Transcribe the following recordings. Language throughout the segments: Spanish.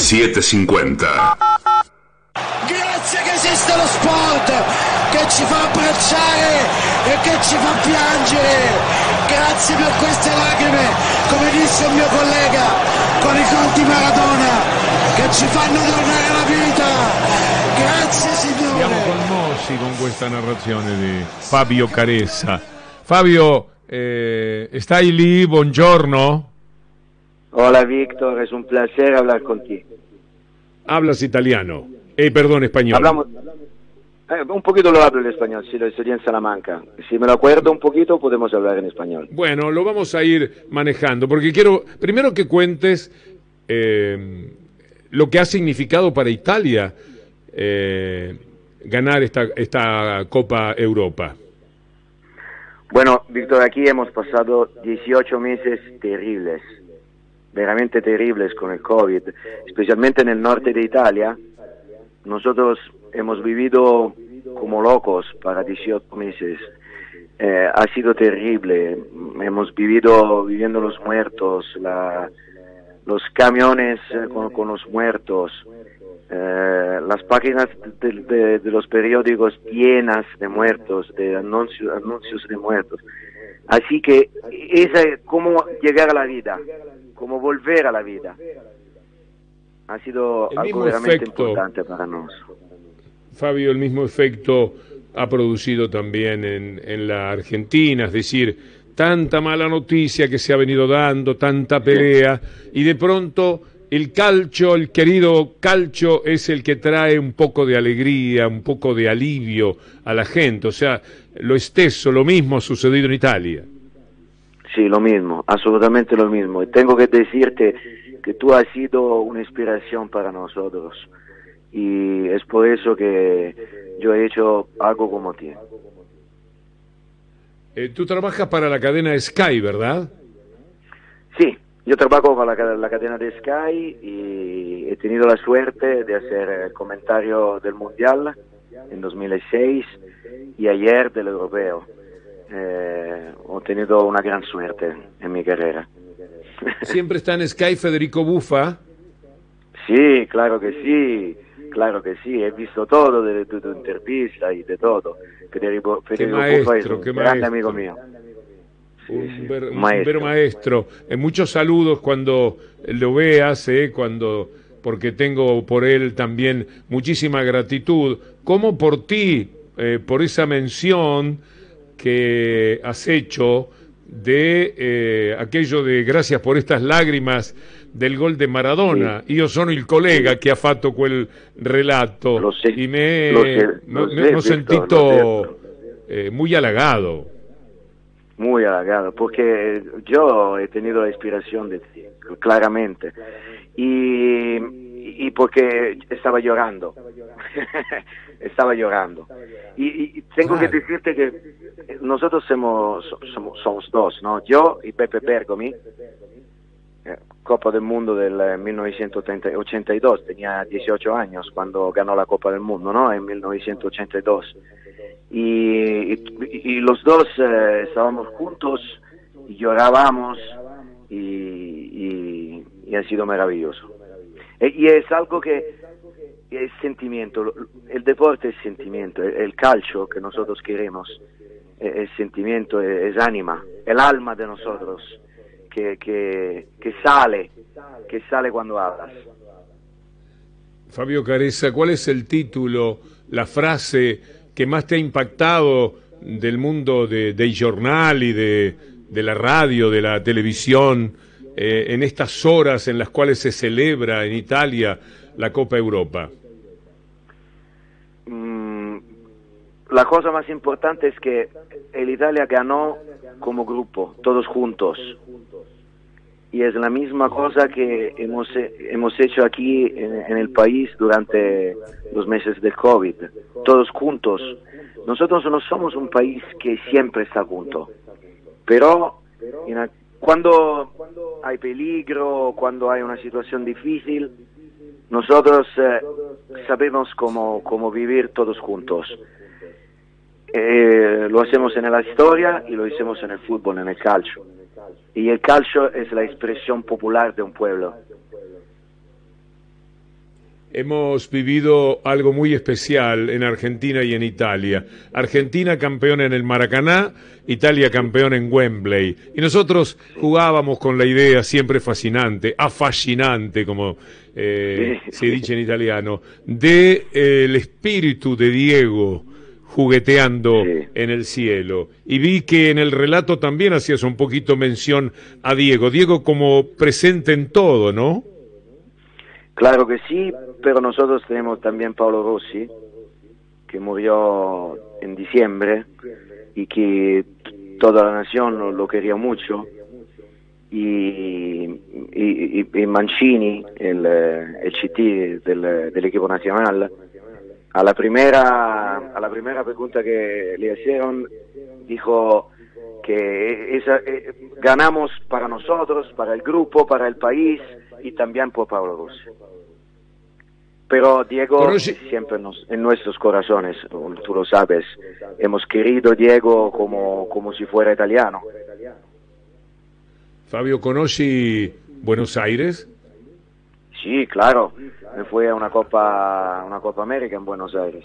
750. Grazie che esiste lo sport che ci fa abbracciare e che ci fa piangere. Grazie per queste lacrime, come disse il mio collega, con i conti Maradona, che ci fanno tornare alla vita. Grazie signore. Siamo commossi con questa narrazione di Fabio Caressa. Fabio, eh, stai lì? Buongiorno. Hola Víctor, es un placer hablar contigo. Hablas italiano. Eh, perdón, español. Hablamos, eh, un poquito lo hablo en español, si lo estudié en Salamanca. Si me lo acuerdo un poquito, podemos hablar en español. Bueno, lo vamos a ir manejando, porque quiero primero que cuentes eh, lo que ha significado para Italia eh, ganar esta, esta Copa Europa. Bueno, Víctor, aquí hemos pasado 18 meses terribles, veramente terribles con el COVID, especialmente en el norte de Italia. Nosotros hemos vivido como locos para 18 meses. Eh, ha sido terrible. Hemos vivido viviendo los muertos, la, los camiones eh, con, los muertos, eh, las páginas de, los periódicos llenas de muertos, de anuncios, anuncios de muertos. Así que esa es cómo llegar a la vida, cómo volver a la vida. Ha sido El algo veramente efecto. importante para nosotros. Fabio, el mismo efecto ha producido también en, en la Argentina, es decir, tanta mala noticia que se ha venido dando, tanta pelea, y de pronto el calcio, el querido calcio, es el que trae un poco de alegría, un poco de alivio a la gente. O sea, lo esteso, lo mismo ha sucedido en Italia. Sí, lo mismo, absolutamente lo mismo. Y tengo que decirte que tú has sido una inspiración para nosotros. Y es por eso que yo he hecho algo como ti. Eh, tú trabajas para la cadena Sky, ¿verdad? Sí, yo trabajo para la, la cadena de Sky y he tenido la suerte de hacer el comentario del Mundial en 2006 y ayer del Europeo. Eh, he tenido una gran suerte en mi carrera. Siempre está en Sky Federico Bufa. Sí, claro que sí, claro que sí, he visto todo de tu, entrevista y de todo. Federico, Federico Buffa es maestro, un grande maestro. amigo mío. Sí, un, ver- un un maestro. maestro. Eh, muchos saludos cuando lo veas, eh, cuando porque tengo por él también muchísima gratitud, como por ti, eh, por esa mención que has hecho de eh, aquello de gracias por estas lágrimas del gol de Maradona. Io sono il collega che ha fatto quel relato Lo sé, y me, lo sé, lo me- me lo eh, muy halagado. Muy halagado, porque yo he tenido la inspiración de ti, claramente. Y, y porque estaba llorando. estaba llorando. Y, y tengo Claro. que decirte que nosotros somos, somos, dos, ¿no? Yo y Pepe Bergomi, eh, Copa del Mundo del eh, 1982, tenía 18 años cuando ganó la Copa del Mundo, ¿no? En 1982 y, y- y los dos eh, estábamos juntos y llorábamos y, y- y ha sido maravilloso. E- y es algo que es sentimiento, el deporte es sentimiento, el calcio que nosotros queremos es, es sentimiento, es, es ánima, el alma de nosotros que, que, que sale, que sale cuando hablas. Fabio Caressa, ¿cuál es el título, la frase que más te ha impactado del mundo de, del jornal y de, de la radio, de la televisión, eh, en estas horas en las cuales se celebra en Italia la Copa Europa? La cosa más importante es que el Italia ganó como grupo, todos juntos. Y es la misma cosa que hemos, hemos hecho aquí en, el país durante los meses del COVID, todos juntos. Nosotros no somos un país que siempre está junto, pero cuando hay peligro, cuando hay una situación difícil, nosotros eh, sabemos cómo, cómo vivir todos juntos. Eh, lo hacemos en la historia y lo hacemos en el fútbol, en el calcio. Y el calcio es la expresión popular de un pueblo. hemos vivido algo muy especial en Argentina y en Italia. Argentina campeón en el Maracaná, Italia campeón en Wembley. Y nosotros jugábamos con la idea siempre fascinante, afascinante, como eh, se dice en italiano, de eh, el espíritu de Diego jugueteando en el cielo. Y vi que en el relato también hacías un poquito mención a Diego. Diego como presente en todo, ¿no? Claro que sí, pero nosotros tenemos también Paolo Rossi, que murió en diciembre y que toda la nación lo quería mucho. Y, y, Mancini, el, el CT del, del equipo nacional, a la primera a la primera pregunta que le hicieron dijo que esa, eh, ganamos para nosotros, para el grupo, para el país y también por Pablo Rossi. Pero Diego siempre nos, en nuestros corazones, tú lo sabes, hemos querido Diego como, como si fuera italiano. Fabio, ¿conoce Buenos Aires? Sí, claro me fui a una Copa, una Copa América en Buenos Aires.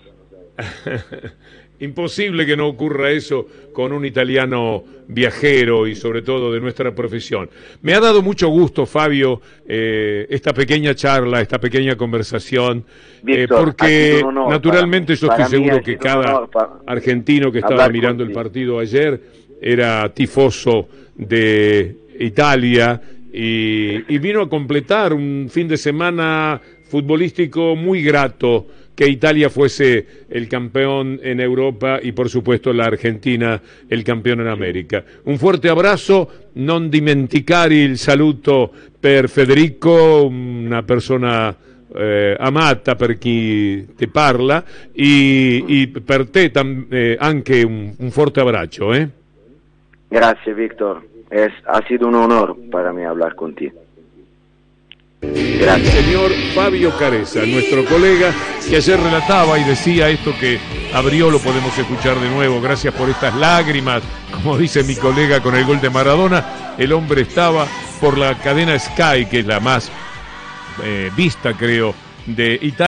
Imposible que no ocurra eso con un italiano viajero y sobre todo de nuestra profesión. Me ha dado mucho gusto, Fabio, eh, esta pequeña charla, esta pequeña conversación, eh, porque naturalmente yo estoy seguro que cada argentino que estaba mirando el partido ayer era tifoso de Italia y, vino a completar un fin de semana futbolístico muy grato que Italia fuese el campeón en Europa y por supuesto la Argentina el campeón en América. Un fuerte abrazo, non dimenticare il saluto per Federico, una persona eh, amata per chi te parla e, e per te tam, eh, anche un, un, forte abbraccio. Eh? Grazie Victor, es, ha sido un honor para mí hablar contigo. El señor Fabio Careza, nuestro colega, que ayer relataba y decía esto que abrió, lo podemos escuchar de nuevo, gracias por estas lágrimas, como dice mi colega con el gol de Maradona, el hombre estaba por la cadena Sky, que es la más eh, vista creo de Italia.